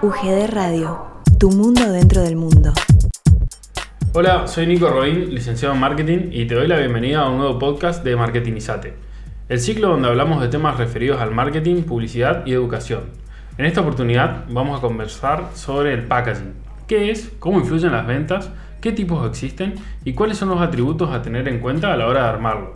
UGD Radio, tu mundo dentro del mundo. Hola, soy Nico Robin, licenciado en marketing, y te doy la bienvenida a un nuevo podcast de Marketingizate, el ciclo donde hablamos de temas referidos al marketing, publicidad y educación. En esta oportunidad vamos a conversar sobre el packaging, qué es, cómo influyen las ventas, qué tipos existen y cuáles son los atributos a tener en cuenta a la hora de armarlo.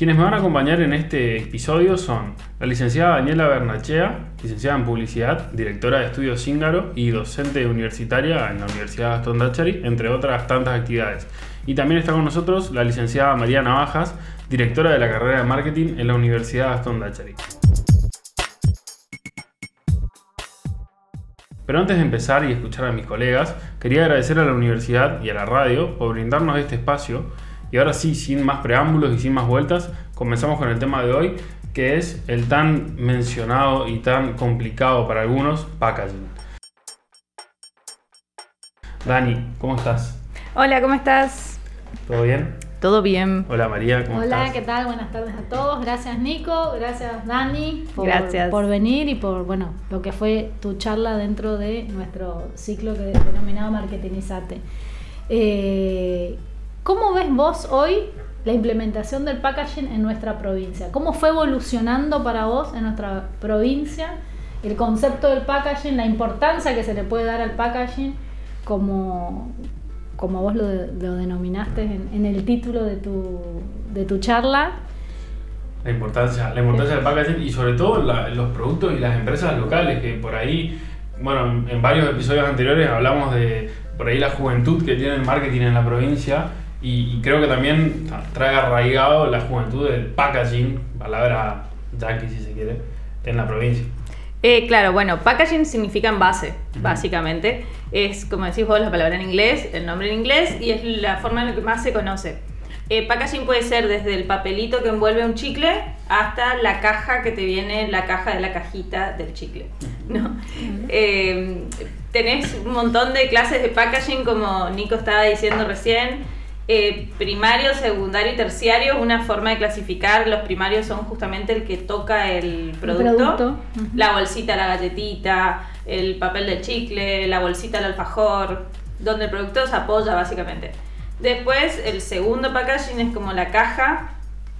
Quienes me van a acompañar en este episodio son la licenciada Daniela Bernachea, licenciada en Publicidad, directora de Estudios Cíngaro y docente universitaria en la Universidad Gastón Dachary, entre otras tantas actividades. Y también está con nosotros la licenciada María Navajas, directora de la carrera de Marketing en la Universidad Gastón Dachary. Pero antes de empezar y escuchar a mis colegas, quería agradecer a la universidad y a la radio por brindarnos este espacio y ahora sí, sin más preámbulos y sin más vueltas, comenzamos con el tema de hoy, que es el tan mencionado y tan complicado para algunos packaging. Dani, ¿cómo estás? Hola, ¿cómo estás? ¿Todo bien? Todo bien. Hola María, ¿cómo estás? Hola, ¿qué tal? Buenas tardes a todos. Gracias Nico, gracias Dani por, Gracias. por venir y por bueno lo que fue tu charla dentro de nuestro ciclo que denominado Marketingizate. Eh, ¿Cómo ves vos hoy la implementación del packaging en nuestra provincia? ¿Cómo fue evolucionando para vos en nuestra provincia el concepto del packaging, la importancia que se le puede dar al packaging como, como vos lo, lo denominaste en, en el título de tu, de tu charla? La importancia, la importancia del packaging y sobre todo la- los productos y las empresas locales, que por ahí, bueno, en, en varios episodios anteriores hablamos de por ahí la juventud que tiene el marketing en la provincia y, y creo que también tra- trae arraigado la juventud del packaging, palabra yankee si se quiere, en la provincia. Eh, claro, bueno, packaging significa envase, básicamente. Es, como decís vos, la palabra en inglés, el nombre en inglés, y es la forma en la que más se conoce. Eh, packaging puede ser desde el papelito que envuelve un chicle hasta la caja que te viene, la caja de la cajita del chicle. ¿no? Eh, tenés un montón de clases de packaging, como Nico estaba diciendo recién. Eh, primario, secundario y terciario, una forma de clasificar. Los primarios son justamente el que toca el producto. La bolsita, la galletita, el papel del chicle, la bolsita del alfajor, donde el producto se apoya básicamente. Después, el segundo packaging es como la caja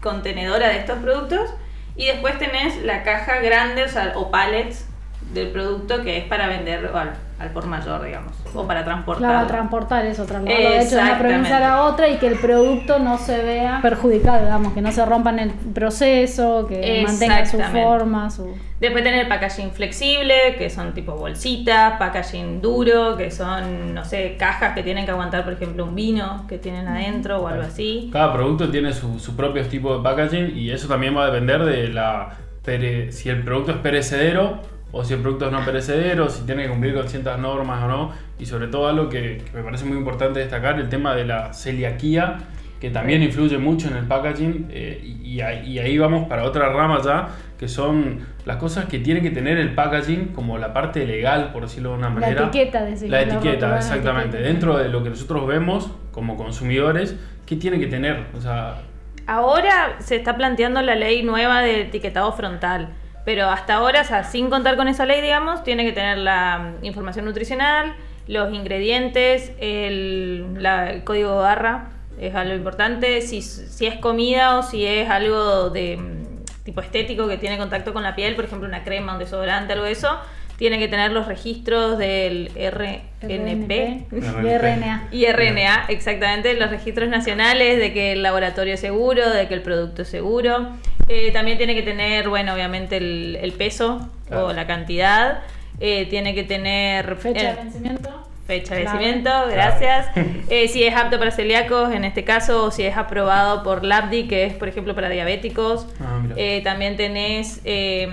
contenedora de estos productos. Y después tenés la caja grande, o sea, o pallets del producto que es para vender al, al por mayor, digamos, o para transportar. Claro, transportar eso, trasladarlo de hecho de una provincia a la otra y que el producto no se vea perjudicado, digamos, que no se rompa en el proceso, que mantenga su forma, su... Después tener packaging flexible, que son tipo bolsitas, packaging duro, que son, no sé, cajas que tienen que aguantar, por ejemplo, un vino que tienen adentro o algo así. Cada producto tiene su, su propio tipo de packaging y eso también va a depender de la pere- si el producto es perecedero o si el producto es no perecedero, si tiene que cumplir con ciertas normas o no. Y sobre todo algo que, que me parece muy importante destacar, el tema de la celiaquía, que también influye mucho en el packaging. eh, y, y ahí, y ahí vamos para otra rama ya, que son las cosas que tiene que tener el packaging como la parte legal, por decirlo de una La manera. etiqueta, La la etiqueta, rótula, la exactamente. etiqueta. Dentro de lo que nosotros vemos como consumidores, ¿qué tiene que tener? O sea, Ahora se está planteando la ley nueva de etiquetado frontal, pero hasta ahora, o sea, sin contar con esa ley, digamos, tiene que tener la mm, información nutricional, los ingredientes, el, la- el código barra, es algo importante, si, si es comida o si es algo de mm, tipo estético que tiene contacto con la piel, por ejemplo, una crema, un desodorante, algo de eso, tiene que tener los registros del RNP. RNP y RNA. Y RNA, exactamente, los registros nacionales de que el laboratorio es seguro, de que el producto es seguro. Eh, también tiene que tener, bueno, obviamente el, el peso Claro. o la cantidad. Eh, tiene que tener Fecha eh, de vencimiento. fecha de Claro. vencimiento, gracias. Eh, si es apto para celíacos, en este caso, o si es aprobado por LABDI, que es, por ejemplo, para diabéticos. Ah. Eh, también tenés, eh,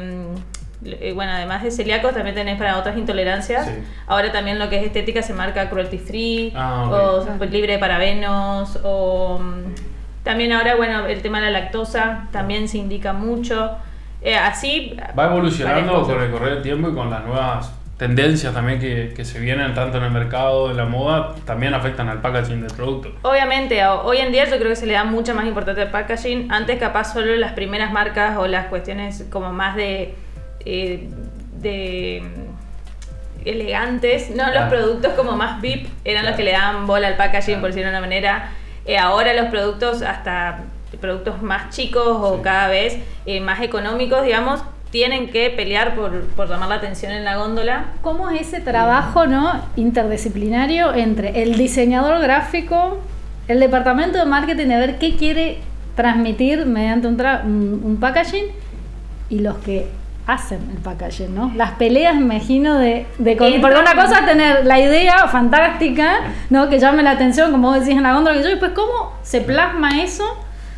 eh, bueno, además de celíacos, también tenés para otras intolerancias. Sí. Ahora también lo que es estética se marca cruelty free, Ah, o libre de parabenos, o mm, también ahora, bueno, el tema de la lactosa también se indica mucho. Eh, así... Va evolucionando con el correr del tiempo y con las nuevas tendencias también que, que se vienen tanto en el mercado, en la moda, también afectan al packaging del producto. Obviamente, ho- hoy en día yo creo que se le da mucha más importancia al packaging. Antes capaz solo las primeras marcas o las cuestiones como más de... eh, de elegantes, no los productos como más VIP, eran los que le daban bola al packaging, Claro. por decirlo de una manera. Eh, ahora los productos, hasta productos más chicos o Sí. cada vez eh, más económicos, digamos, tienen que pelear por, por llamar la atención en la góndola. ¿Cómo es ese trabajo no interdisciplinario entre el diseñador gráfico, el departamento de marketing de ver qué quiere transmitir mediante un, tra- un, un packaging y los que hacen el packaging, ¿no? Las peleas, me imagino, de, de con- porque una cosa es tener la idea fantástica, ¿no? Que llame la atención, como vos decís en la góndola, que yo, y después cómo se plasma eso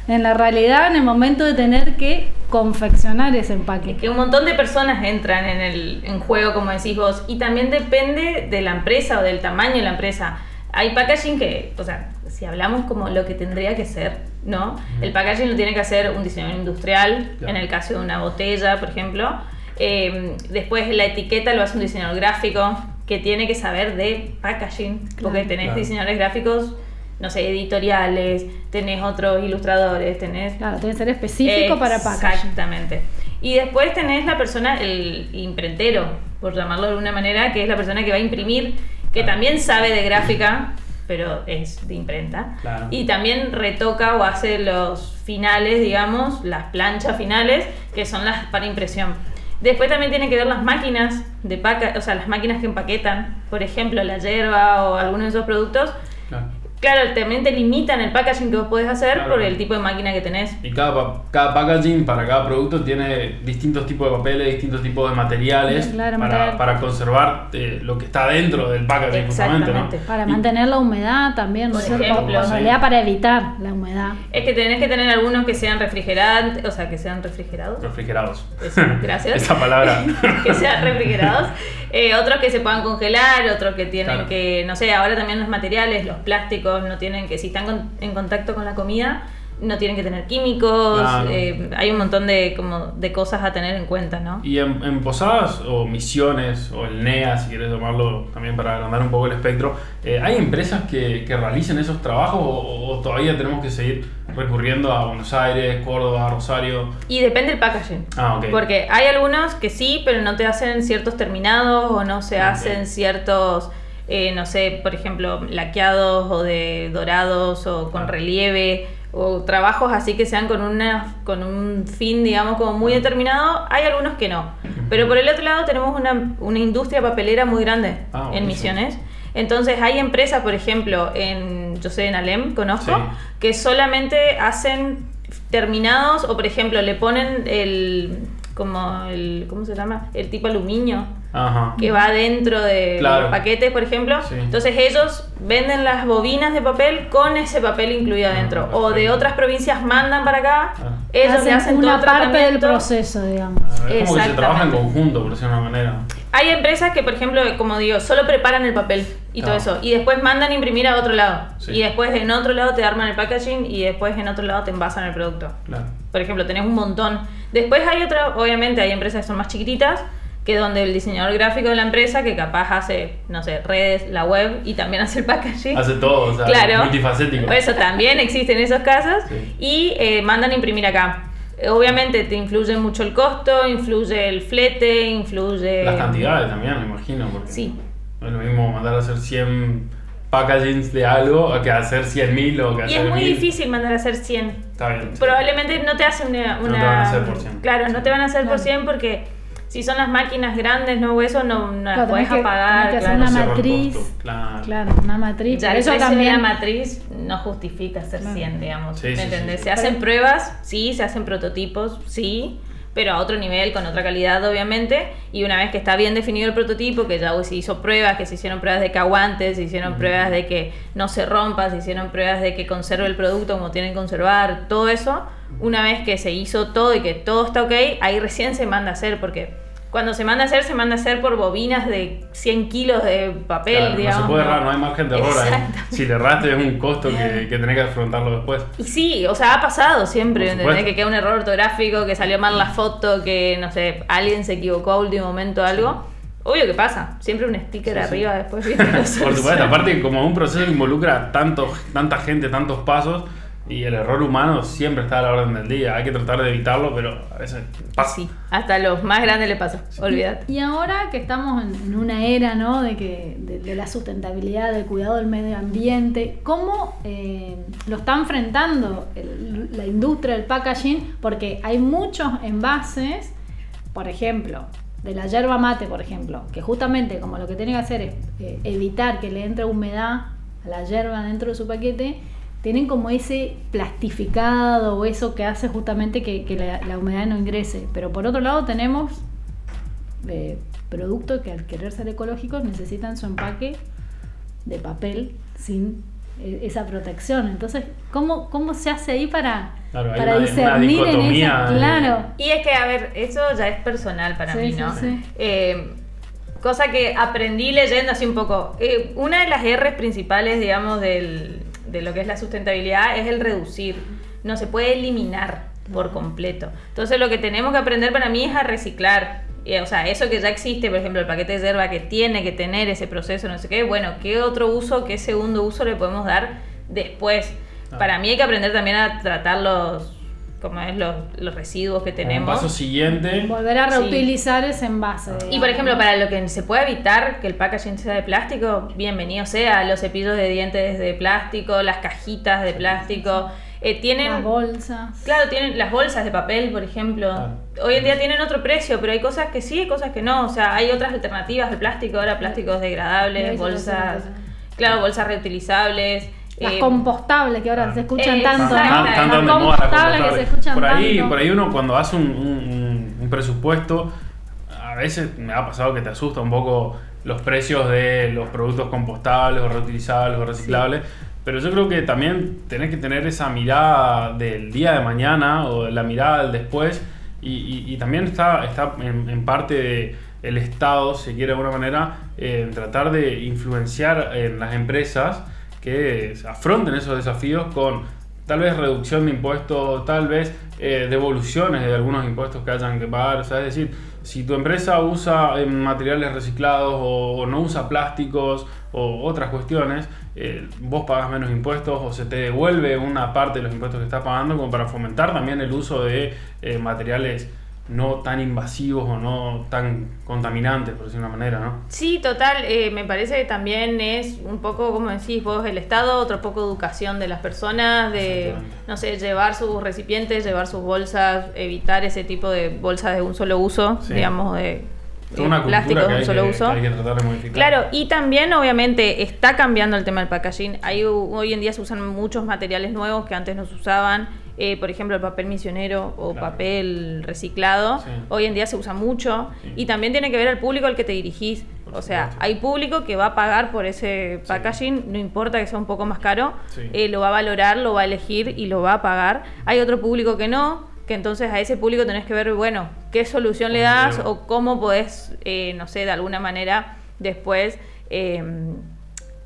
en la realidad en el momento de tener que confeccionar ese empaque. que un montón de personas entran en el en juego, como decís vos, y también depende de la empresa o del tamaño de la empresa. Hay packaging que, o sea, si hablamos como lo que tendría que ser, ¿no? El packaging lo tiene que hacer un diseñador industrial, Claro. en el caso de una botella, por ejemplo. Eh, después la etiqueta lo hace un diseñador gráfico que tiene que saber de packaging, porque tenés Claro. diseñadores gráficos, no sé, editoriales, tenés otros ilustradores, tenés Claro, tiene que ser específico para packaging. Exactamente. Y después tenés la persona, el imprentero, por llamarlo de alguna manera, que es la persona que va a imprimir, que Claro. también sabe de gráfica, pero es de imprenta. Claro. Y también retoca o hace los finales, digamos, las planchas finales, que son las para impresión. Después también tiene que ver las máquinas de paca, o sea, las máquinas que empaquetan, por ejemplo, la hierba o alguno de esos productos. Claro. Claro, también te limitan el packaging que vos podés hacer Claro. por el tipo de máquina que tenés. Y cada, pa- cada packaging para cada producto tiene distintos tipos de papeles, distintos tipos de materiales Claro, para, material. para conservar eh, lo que está dentro del packaging justamente, ¿no? Para Y- mantener la humedad también, ¿no Por ejemplo, realidad para evitar la humedad. Es que tenés que tener algunos que sean refrigerantes, o sea, que sean refrigerados. refrigerados. Eso, gracias. Esa palabra. que sean refrigerados. Eh, otros que se puedan congelar, otros que tienen Claro. que, no sé, ahora también los materiales, los plásticos, no tienen que, si están con- en contacto con la comida, no tienen que tener químicos. Claro. eh, hay un montón de, como, de cosas a tener en cuenta, ¿no? Y en, en posadas o misiones, o el NEA, si quieres llamarlo también para agrandar un poco el espectro, eh, ¿hay empresas que, que realicen esos trabajos o, o todavía tenemos que seguir recurriendo a Buenos Aires, Córdoba, Rosario? Y depende del packaging. Ah, ok. Porque hay algunos que sí, pero no te hacen ciertos terminados o no se Ok. hacen ciertos, eh, no sé, por ejemplo, laqueados o de dorados o con Ah. relieve o trabajos así que sean con una con un fin, digamos, como muy determinado. Hay algunos que no. Pero por el otro lado tenemos una, una industria papelera muy grande Ah, en. Misiones. Entonces hay empresas, por ejemplo, en, yo sé, en Alem, conozco, Sí. que solamente hacen terminados o por ejemplo le ponen el como el ¿cómo se llama? el tipo aluminio Ajá. que va dentro de Claro. los paquetes, por ejemplo. Sí. Entonces ellos venden las bobinas de papel con ese papel incluido Ah, adentro. o de otras provincias mandan para acá, Ah. ellos le hacen todo una parte del proceso, digamos. Ah, Es como que se trabaja en conjunto, por decirlo de una manera. Hay empresas que, por ejemplo, como digo, solo preparan el papel y todo Ah. eso. Y después mandan a imprimir a otro lado. Sí. Y después en otro lado te arman el packaging y después en otro lado te envasan el producto. Claro. Por ejemplo, tenés un montón. Después hay otra, obviamente hay empresas que son más chiquititas, que donde el diseñador gráfico de la empresa, que capaz hace, no sé, redes, la web y también hace el packaging. Hace todo, o sea, Claro. multifacético. Eso también existen esos casos Sí. y eh, mandan a imprimir acá. Obviamente te influye mucho el costo, influye el flete, influye... Las cantidades también, me imagino. Porque Sí. No es lo mismo mandar a hacer 100 packagings de algo a que hacer 100.000 o que Y hacer es muy 1000. difícil mandar a hacer 100. Está bien. sí. Probablemente no te hacen una... No te una- van a hacer por 100. Claro, no te van a hacer por Claro. 100 porque si son las máquinas grandes, no eso, no, no las puedes que- apagar. tenés que hacer claro. Una matriz. costo, Claro. Claro, una matriz. Ya eso también. la matriz no justifica hacer Claro. 100, digamos. Sí, ¿Me sí, entendés? sí. Se hacen pruebas, sí, se hacen prototipos, sí, pero a otro nivel, con otra calidad, obviamente. Y una vez que está bien definido el prototipo, que ya se hizo pruebas, que se hicieron pruebas de que aguante, se hicieron pruebas de que no se rompa, se hicieron pruebas de que conserve el producto como tienen que conservar, todo eso. Una vez que se hizo todo y que todo está ok, ahí recién se manda a hacer, porque cuando se manda a hacer, se manda a hacer por bobinas de 100 kilos de papel, Claro, digamos. no se puede errar, no hay margen de error ahí. Si le erraste es un costo que, que tenés que afrontarlo después. Y sí, o sea, ha pasado siempre, ¿entendés? Que queda un error ortográfico, que salió mal la foto, que, no sé, alguien se equivocó a último momento algo. Obvio que pasa, siempre un sticker Sí, sí. arriba después, ¿viste? Lo Por supuesto, aparte como un proceso que involucra tanto, tanta gente, tantos pasos, Y el error humano siempre está a la orden del día. Hay que tratar de evitarlo, pero a veces pasa. Sí, hasta a los más grandes le pasa, olvídate. Y ahora que estamos en, en una era ¿no? de, que, de, de la sustentabilidad, del cuidado del medio ambiente, ¿cómo eh, lo está enfrentando el- la industria del packaging? Porque hay muchos envases, por ejemplo, de la yerba mate, por ejemplo, que justamente como lo que tiene que hacer es eh, evitar que le entre humedad a la yerba dentro de su paquete, tienen como ese plastificado o eso que hace justamente que, que la, la humedad no ingrese. Pero por otro lado tenemos eh, productos que al querer ser ecológicos necesitan su empaque de papel sin eh, esa protección. Entonces, ¿cómo, cómo se hace ahí para, Claro, hay para una- una discernir en esa? de- Claro. Y es que, a ver, eso ya es personal para Sí, mí, sí, ¿no? sí. Eh, cosa que aprendí leyendo así un poco. Eh, una de las R's principales, digamos, del- de lo que es la sustentabilidad es el reducir. No se puede eliminar por completo. Entonces, lo que tenemos que aprender para mí es a reciclar. Eh, o sea, eso que ya existe, por ejemplo, el paquete de yerba que tiene que tener ese proceso, no sé qué, bueno, ¿qué otro uso, qué segundo uso le podemos dar después? Ah. Para mí hay que aprender también a tratar los, como es, los, los residuos que tenemos. paso siguiente. Volver a Sí. reutilizar ese envase. Y por ejemplo, para lo que se pueda evitar que el packaging sea de plástico, bienvenido sea. Los cepillos de dientes de plástico, las cajitas de plástico. Eh, tienen. Las bolsas. Claro, tienen las bolsas de papel, por ejemplo. Claro. Hoy en día tienen otro precio, pero hay cosas que sí, hay cosas que no. O sea, hay otras alternativas al plástico, ahora plásticos degradables, bolsas. Claro, bolsas reutilizables. Las eh, compostables que ahora Ah. se escuchan Eh, tanto. ¿no? Tan- tan- tan de Las compostables que se escuchan por ahí, tanto. por ahí uno cuando hace un, un- un- presupuesto, a veces me ha pasado que te asusta un poco los precios de los productos compostables o reutilizables o reciclables. Pero yo creo que también tenés que tener esa mirada del día de mañana o la mirada del después. Y, y- y también está, está en, en parte de el Estado, si quiere de alguna manera, eh, en tratar de influenciar en las empresas que afronten esos desafíos con tal vez reducción de impuestos, tal vez eh, devoluciones de algunos impuestos que hayan que pagar. O sea, es decir, si tu empresa usa eh, materiales reciclados o, no usa plásticos o otras cuestiones, eh, vos pagas menos impuestos o se te devuelve una parte de los impuestos que estás pagando como para fomentar también el uso de materiales no tan invasivos o no tan contaminantes, por decir una manera, ¿no? Sí, total. eh, me parece que también es un poco, como decís vos, el Estado, otro poco educación de las personas, de, no sé, llevar sus recipientes, llevar sus bolsas, evitar ese tipo de bolsas de un solo uso, Sí. digamos, de, una de un solo que, uso. que. Claro, y también obviamente está cambiando el tema del packaging. Hay, hoy en día se usan muchos materiales nuevos que antes no se usaban. Eh, por ejemplo, el papel misionero o Claro. papel reciclado. Sí. Hoy en día se usa mucho. Sí. Y también tiene que ver al público al que te dirigís. Por o sea, supuesto. hay público que va a pagar por ese packaging, no importa que sea un poco más caro, eh, lo va a valorar, lo va a elegir y lo va a pagar. Hay otro público que no, que entonces a ese público tenés que ver, bueno, qué solución le ¿Cómo das o cómo podés, eh, no sé, de alguna manera después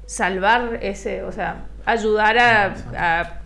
salvar ese, o sea, ayudar a, a,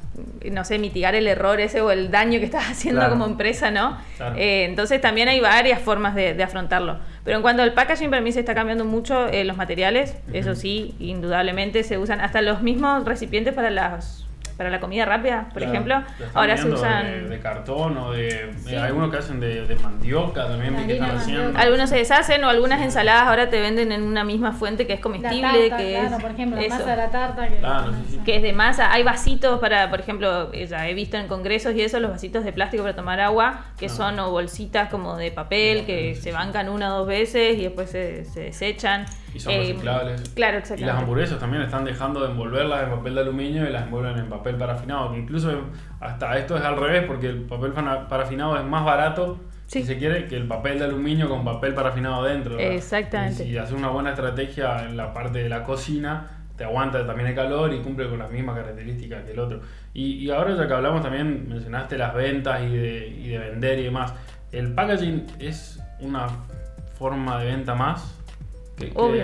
no sé, mitigar el error ese o el daño que estás haciendo Claro. como empresa, ¿no? Claro. Eh, entonces también hay varias formas de, de afrontarlo. Pero en cuanto al packaging, para mí se está cambiando mucho eh, los materiales, eso sí, indudablemente se usan hasta los mismos recipientes para las para la comida rápida, por Claro, ejemplo, ahora se usan... De, de cartón o de. Sí. Algunos que hacen de, de mandioca también, que están haciendo. Algunos se deshacen o algunas ensaladas ahora te venden en una misma fuente que es La comestible, tarta, que claro, es por ejemplo, la eso. masa de la tarta. Que Claro, sí, sí. que es de masa. Hay vasitos para, por ejemplo, eh, ya he visto en congresos y eso, los vasitos de plástico para tomar agua, que Ah. son o bolsitas como de papel, que Sí, se bancan una o dos veces y después se, se desechan. Y son Eh, reciclables. Claro, Y las exactamente. hamburguesas también están dejando de envolverlas en papel de aluminio y las envuelven en papel parafinado. Que incluso hasta esto es al revés, porque el papel parafinado es más barato, Sí. si se quiere, que el papel de aluminio con papel parafinado dentro. ¿verdad? Exactamente. Y si haces una buena estrategia en la parte de la cocina, te aguanta también el calor y cumple con las mismas características que el otro. Y, y ahora ya que hablamos también, mencionaste las ventas y de, y de vender y demás. ¿El packaging es una forma de venta más? ¿Qué- qué- Obvio.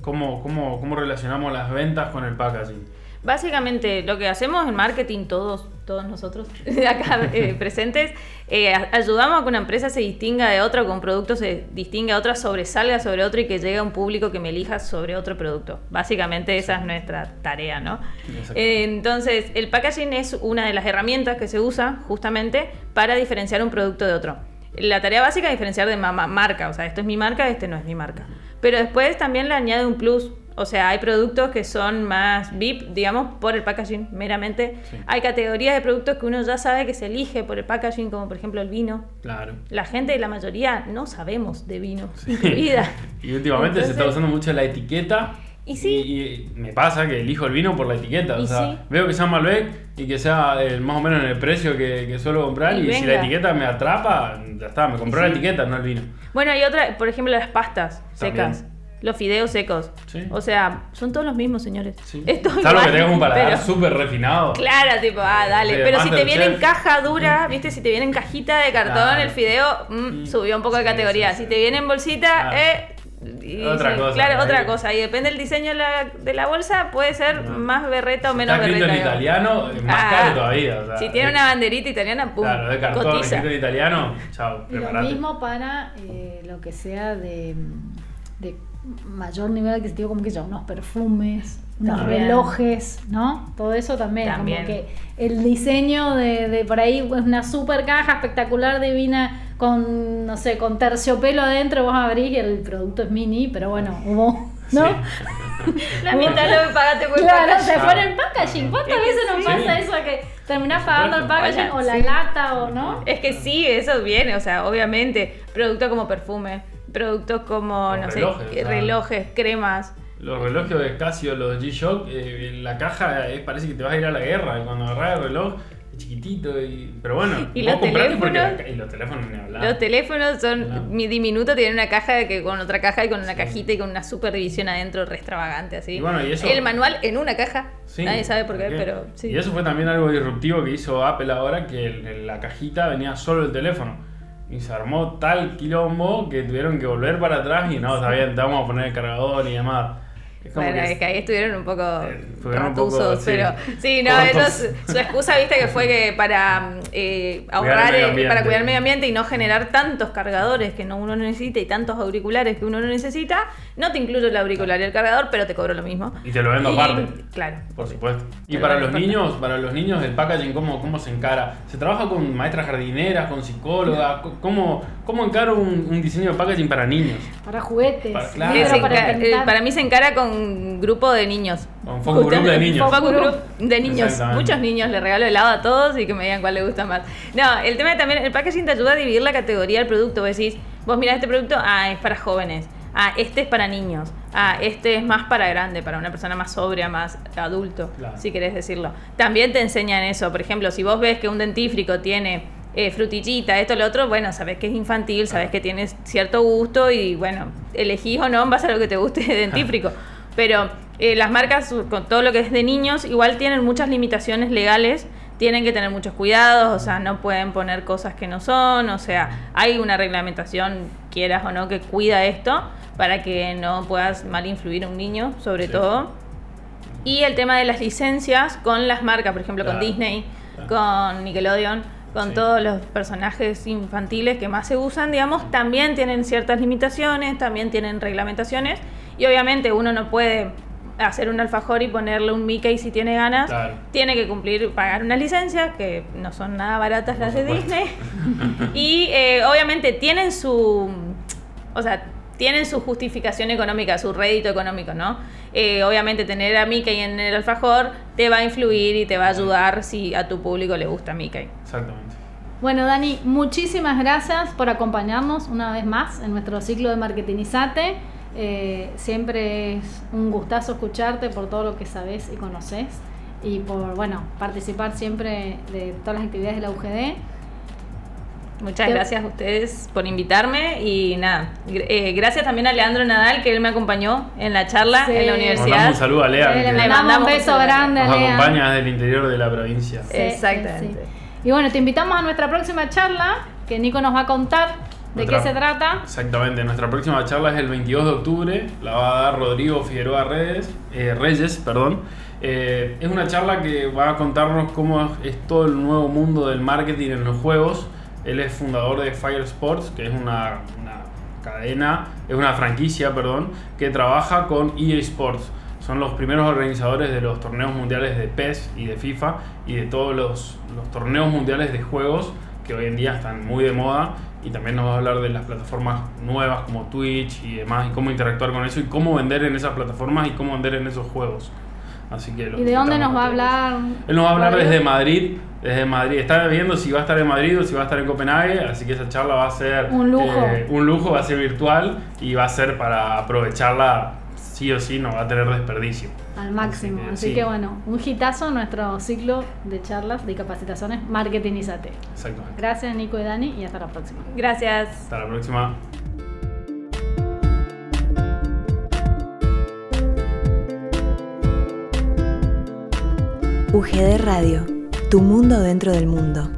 ¿cómo, cómo, cómo relacionamos las ventas con el packaging? Básicamente, lo que hacemos en marketing todos, todos nosotros acá eh, presentes, eh, ayudamos a que una empresa se distinga de otra, que un producto se distinga de otra, sobresalga sobre otro y que llegue a un público que me elija sobre otro producto. Básicamente esa es nuestra tarea, ¿no? Eh, entonces, el packaging es una de las herramientas que se usa justamente para diferenciar un producto de otro. La tarea básica es diferenciar de ma- ma- marca, o sea, esto es mi marca, este no es mi marca. Pero después también le añade un plus, o sea, hay productos que son más VIP, digamos, por el packaging meramente. Sí. Hay categorías de productos que uno ya sabe que se elige por el packaging, como por ejemplo el vino. Claro. La gente, la mayoría, no sabemos de vino, incluida. Y últimamente se está usando mucho la etiqueta. Y sí. Y, y me pasa que elijo el vino por la etiqueta. Y o sea, sí. veo que sea Malbec y que sea eh, más o menos en el precio que, que suelo comprar. Y Y, si la etiqueta me atrapa, ya está, me compré Y la sí. etiqueta, no el vino. Bueno, hay otra, por ejemplo, las pastas También. secas. Los fideos secos. Sí. O sea, son todos los mismos, señores. Sí. Esto Salvo que tengas un paladar súper refinado. Claro, tipo, ah, dale. Pero si te viene en caja dura, viste, si te viene en cajita de cartón, Claro. el fideo mm, Mm, subió un poco de categoría. Si te viene en bolsita, Claro. eh. Y Otra sí, cosa, Claro, otra cosa. Y depende del diseño de la, de la bolsa, puede ser No. más berreta o Si menos está berreta. en italiano, es más Ah, caro todavía. o sea, si tiene de- una banderita italiana, pum. Claro, de cartón cotiza. escrito en italiano, chao, lo mismo para eh, lo que sea de, de mayor nivel adquisitivo, como que ya unos perfumes, unos También. relojes, ¿no? Todo eso también, También. como que el diseño de, de por ahí es una super caja espectacular, divina, con, no sé, con terciopelo adentro, vos abrís y el producto es mini, pero bueno, hubo, ¿no? La mitad lo pagaste por Claro, packaging. se fue en el packaging. ¿Cuántas Es que veces nos sí. pasa eso que terminás pagando el packaging o la Sí. lata o no? Es que sí, eso viene, o sea, obviamente, productos como perfume, productos como, Los no relojes, sé, relojes, cremas. Los relojes de Casio, los G-Shock, eh, la caja parece que te vas a ir a la guerra. Y cuando agarras el reloj es chiquitito. Y, pero bueno, Y vos los teléfonos. la y los teléfonos. Los teléfonos son mi diminuto, tienen una caja que con otra caja y con una cajita y con una super división adentro re extravagante así. Y bueno, y eso- El manual en una caja. Sí, Nadie sabe por qué, pero sí. Y eso fue también algo disruptivo que hizo Apple ahora, que en la cajita venía solo el teléfono. Y se armó tal quilombo que tuvieron que volver para atrás y no, está bien, te vamos a poner el cargador y demás. Es Bueno, que- es que ahí estuvieron un poco Eh, sí, pero sí, no, ellos, su excusa, viste, que fue que para eh, Cuidar el ahorrar, medio eh, para cuidar el medio ambiente y no generar tantos cargadores que no uno no necesita y tantos auriculares que uno no necesita, no te incluyo el auricular y el cargador, pero te cobro lo mismo. Y te lo vendo Y- aparte. Claro. Por supuesto. Y para los niños, para los niños el packaging cómo, cómo se encara. ¿Se trabaja con maestras jardineras, con psicólogas? ¿Cómo, cómo encara un, un diseño de packaging para niños? Para juguetes. Para- claro. Para mí se encara con un grupo de niños. Con focus group de niños. Focus group de niños. Muchos niños le regalo helado a todos y que me digan cuál les gusta más. No, el tema también, el packaging te ayuda a dividir la categoría del producto. Vos decís, vos mirás este producto, ah, es para jóvenes. Ah, este es para niños. Ah, este es más para grande, para una persona más sobria, más adulto, Claro. si querés decirlo. También te enseñan eso. Por ejemplo, si vos ves que un dentífrico tiene eh, frutillita, esto, lo otro, bueno, sabés que es infantil, sabés que tienes cierto gusto y bueno, elegís o no en base a lo que te guste de dentífrico. Pero eh, las marcas, con todo lo que es de niños, igual tienen muchas limitaciones legales, tienen que tener muchos cuidados, o sea, no pueden poner cosas que no son, o sea, hay una reglamentación, quieras o no, que cuida esto para que no puedas mal influir a un niño, sobre Sí. todo. Y el tema de las licencias con las marcas, por ejemplo, con. Disney, Claro. con Nickelodeon, con Sí. todos los personajes infantiles que más se usan, digamos, también tienen ciertas limitaciones, también tienen reglamentaciones. Y obviamente uno no puede hacer un alfajor y ponerle un Mickey si tiene ganas. Claro. Tiene que cumplir, pagar unas licencias, que no son nada baratas las de supuesto. Disney. y eh, obviamente tienen su. O sea, tienen su justificación económica, su rédito económico, ¿no? Eh, obviamente tener a Mickey en el alfajor te va a influir y te va a ayudar si a tu público le gusta Mickey. Exactamente. Bueno, Dani, muchísimas gracias por acompañarnos una vez más en nuestro ciclo de Marketingizate. Eh, siempre es un gustazo escucharte por todo lo que sabes y conoces y por, bueno, participar siempre de todas las actividades de la UGD. Muchas Te- gracias a ustedes por invitarme y nada, eh, gracias también a Leandro Nadal que él me acompañó en la charla Sí. en la Le Mandamos universidad. un saludo a Lea, que le mandamos un beso grande, nos Lea. acompaña desde el interior de la provincia. Sí, Exactamente. sí, sí. Y bueno, te invitamos a nuestra próxima charla, que Nico nos va a contar ¿De Nuestra- qué se trata? Exactamente, nuestra próxima charla es el 22 de octubre, la va a dar Rodrigo Figueroa Reyes, eh, Reyes perdón. Eh, es una charla que va a contarnos cómo es todo el nuevo mundo del marketing en los juegos. Él es fundador de Fire Sports, que es una, una cadena, es una franquicia, perdón, que trabaja con EA Sports. Son los primeros organizadores de los torneos mundiales de PES y de FIFA y de todos los, los torneos mundiales de juegos que hoy en día están muy de moda y también nos va a hablar de las plataformas nuevas como Twitch y demás y cómo interactuar con eso y cómo vender en esas plataformas y cómo vender en esos juegos. Así que ¿Y de dónde nos va a hablar? Él nos va a hablar Rodrigo? desde Madrid, desde Madrid. Está viendo si va a estar en Madrid o si va a estar en Copenhague, así que esa charla va a ser Un lujo. eh, un lujo, va a ser virtual y va a ser para aprovecharla sí o sí, no va a tener desperdicio. Al máximo. Así que, Así sí. que bueno, un hitazo nuestro ciclo de charlas de capacitaciones Marketingizate. Exactamente. Gracias Nico y Dani y hasta la próxima. Gracias. Hasta la próxima. UGD Radio, tu mundo dentro del mundo.